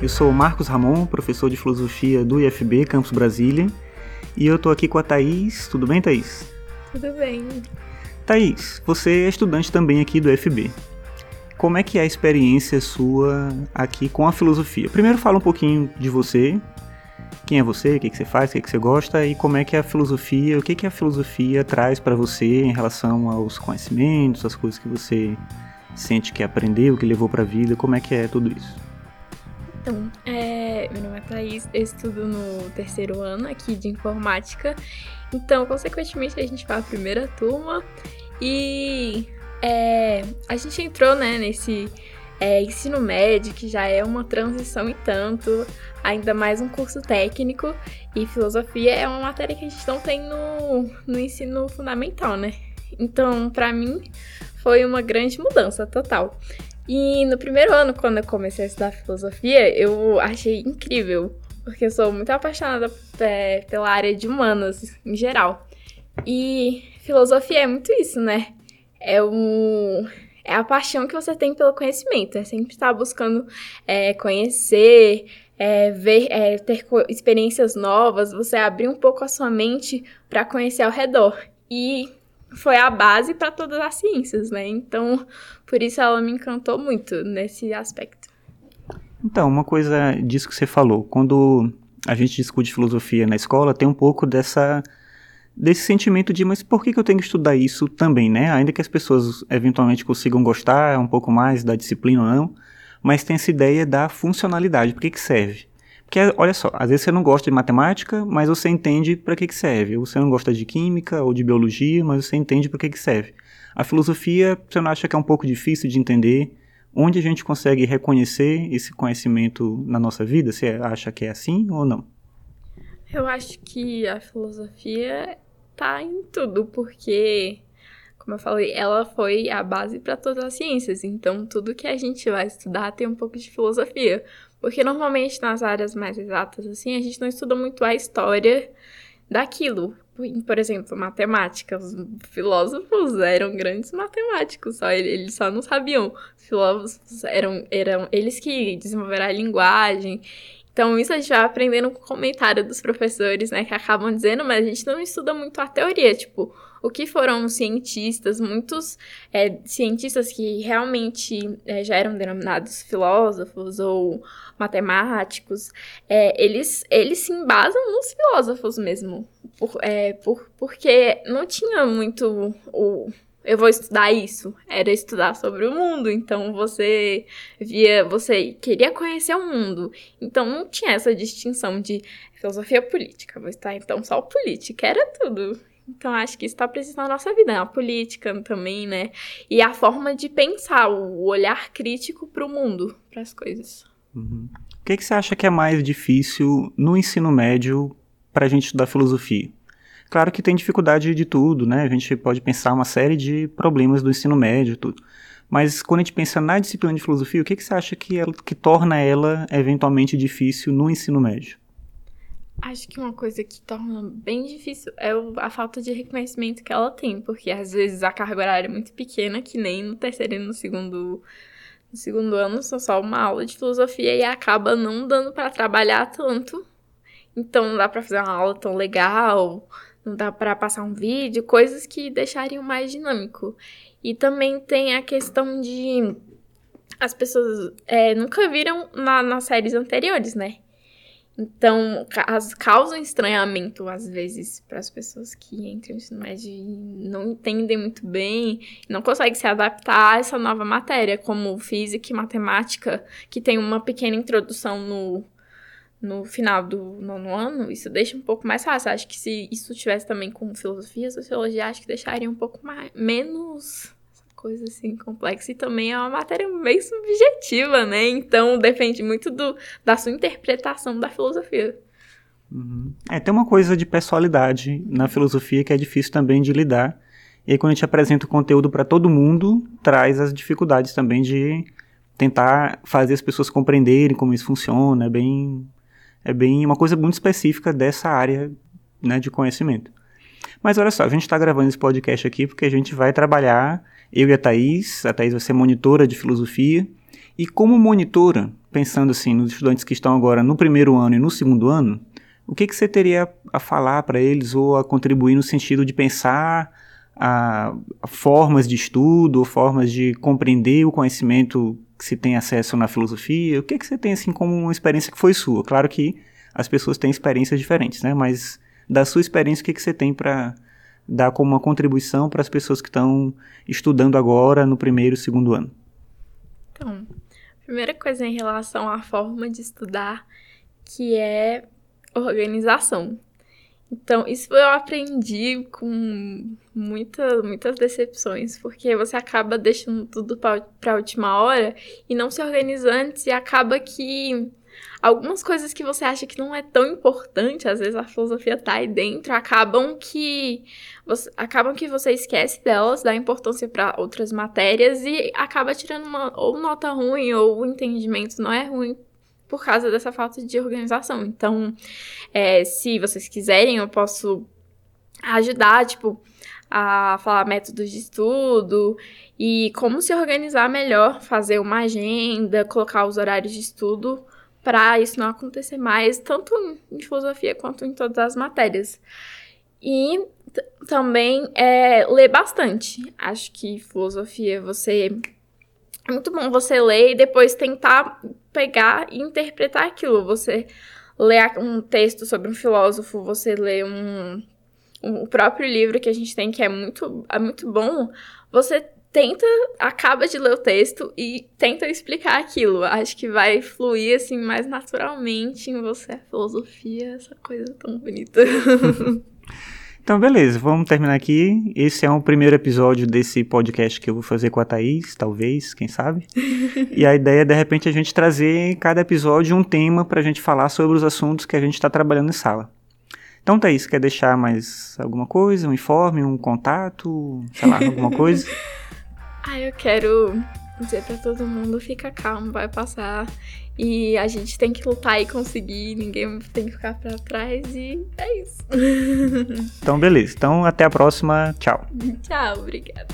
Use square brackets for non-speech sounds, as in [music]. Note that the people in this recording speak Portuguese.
Eu sou Marcos Ramon, professor de filosofia do IFB Campus Brasília, e eu tô aqui com a Thaís. Tudo bem, Thaís? Tudo bem. Thaís, você é estudante também aqui do IFB. Como é que é a experiência sua aqui com a filosofia? Primeiro fala um pouquinho de você, quem é você, o que, que você faz, o que, que você gosta e como é que é a filosofia, o que, que a filosofia traz para você em relação aos conhecimentos, as coisas que você sente que aprendeu, que levou para a vida, como é que é tudo isso? Então, é, meu nome é Thaís, eu estudo no terceiro ano aqui de informática, então, consequentemente, a gente vai a primeira turma e é, a gente entrou né, nesse é, ensino médio, que já é uma transição e tanto, ainda mais um curso técnico, e filosofia é uma matéria que a gente não tem no, no ensino fundamental, né? Então, para mim, foi uma grande mudança total. E no primeiro ano, quando eu comecei a estudar filosofia, eu achei incrível, porque eu sou muito apaixonada é, pela área de humanas em geral. E filosofia é muito isso, né? É um é a paixão que você tem pelo conhecimento. É sempre estar buscando é, conhecer, é, ver, é, ter experiências novas, você abrir um pouco a sua mente para conhecer ao redor. E foi a base para todas as ciências, né? Então, por isso ela me encantou muito nesse aspecto. Então, uma coisa disso que você falou, quando a gente discute filosofia na escola, tem um pouco dessa desse sentimento de, mas por que, que eu tenho que estudar isso também, né? Ainda que as pessoas eventualmente consigam gostar um pouco mais da disciplina ou não, mas tem essa ideia da funcionalidade, para que, que serve? Porque, olha só, às vezes você não gosta de matemática, mas você entende para que, que serve. Ou você não gosta de química ou de biologia, mas você entende para que, que serve. A filosofia, você não acha que é um pouco difícil de entender? Onde a gente consegue reconhecer esse conhecimento na nossa vida? Você acha que é assim ou não? Eu acho que a filosofia tá em tudo, porque, como eu falei, ela foi a base para todas as ciências. Então, tudo que a gente vai estudar tem um pouco de filosofia. Porque normalmente nas áreas mais exatas, assim, a gente não estuda muito a história daquilo. Por exemplo, matemática. Os filósofos eram grandes matemáticos, só eles só não sabiam. Os filósofos eram, eram eles que desenvolveram a linguagem. Então, isso a gente vai aprendendo com o comentário dos professores, né, que acabam dizendo, mas a gente não estuda muito a teoria, tipo, o que foram cientistas, muitos é, cientistas que realmente é, já eram denominados filósofos ou matemáticos, é, eles, eles se embasam nos filósofos mesmo, por, é, por, porque não tinha muito o eu vou estudar isso. Era estudar sobre o mundo. Então você via, você queria conhecer o mundo. Então não tinha essa distinção de filosofia política. Vou estar então só política. Era tudo. Então acho que isso está presente na nossa vida, a política também, né? E a forma de pensar, o olhar crítico para o mundo, para as coisas. Uhum. O que, que você acha que é mais difícil no ensino médio para a gente estudar filosofia? Claro que tem dificuldade de tudo, né? A gente pode pensar uma série de problemas do ensino médio e tudo. Mas quando a gente pensa na disciplina de filosofia, o que, que você acha que, ela, que torna ela eventualmente difícil no ensino médio? Acho que uma coisa que torna bem difícil é a falta de reconhecimento que ela tem, porque às vezes a carga horária é muito pequena, que nem no terceiro e no segundo, no segundo ano são só uma aula de filosofia e acaba não dando para trabalhar tanto. Então não dá para fazer uma aula tão legal, não dá para passar um vídeo, coisas que deixariam mais dinâmico. E também tem a questão de as pessoas é, nunca viram na, nas séries anteriores, né? Então, as, causam estranhamento, às vezes, para as pessoas que entram no ensino médio e não entendem muito bem, não conseguem se adaptar a essa nova matéria, como física e matemática, que tem uma pequena introdução no, no final do nono ano, isso deixa um pouco mais fácil. Acho que se isso tivesse também com filosofia, sociologia, acho que deixaria um pouco mais, menos coisa assim complexa. E também é uma matéria bem subjetiva, né? Então depende muito do, da sua interpretação da filosofia. Uhum. É, tem uma coisa de personalidade na filosofia que é difícil também de lidar. E aí, quando a gente apresenta o conteúdo para todo mundo, traz as dificuldades também de tentar fazer as pessoas compreenderem como isso funciona. É bem é bem uma coisa muito específica dessa área né, de conhecimento. Mas olha só, a gente está gravando esse podcast aqui porque a gente vai trabalhar, eu e a Thaís, a Thaís vai ser monitora de filosofia, E como monitora, pensando assim nos estudantes que estão agora no primeiro ano e no segundo ano, o que, que você teria a falar para eles ou a contribuir no sentido de pensar a, a formas de estudo, formas de compreender o conhecimento que se tem acesso na filosofia? O que, que você tem assim como uma experiência que foi sua? Claro que as pessoas têm experiências diferentes, né? Mas da sua experiência, o que, que você tem para dar como uma contribuição para as pessoas que estão estudando agora no primeiro e segundo ano? Então, primeira coisa em relação à forma de estudar, que é organização. Então, isso eu aprendi com muita, muitas decepções, porque você acaba deixando tudo para a última hora e não se organiza antes, e acaba que algumas coisas que você acha que não é tão importante, às vezes a filosofia tá aí dentro, acabam que você, acabam que você esquece delas, dá importância para outras matérias e acaba tirando uma ou nota ruim ou o entendimento não é ruim por causa dessa falta de organização. Então, é, se vocês quiserem, eu posso ajudar, tipo, a falar métodos de estudo e como se organizar melhor, fazer uma agenda, colocar os horários de estudo para isso não acontecer mais, tanto em filosofia quanto em todas as matérias. E também é, ler bastante. Acho que filosofia você. É muito bom você ler e depois tentar pegar e interpretar aquilo. Você lê um texto sobre um filósofo, você lê um, o próprio livro que a gente tem, que é muito, é muito bom. Você tenta, acaba de ler o texto e tenta explicar aquilo. Acho que vai fluir assim mais naturalmente em você a filosofia, essa coisa tão bonita. [laughs] Então, beleza, vamos terminar aqui. Esse é o primeiro episódio desse podcast que eu vou fazer com a Thaís, talvez, quem sabe. e a ideia é, de repente, a gente trazer em cada episódio um tema para a gente falar sobre os assuntos que a gente está trabalhando em sala. Então, Thaís, quer deixar mais alguma coisa? Um informe, um contato, sei lá, alguma coisa? [laughs] Ah, eu quero dizer para todo mundo, fica calmo, vai passar. E a gente tem que lutar e conseguir, ninguém tem que ficar para trás e é isso. [laughs] então, beleza. Então, até a próxima. Tchau. Tchau, obrigada.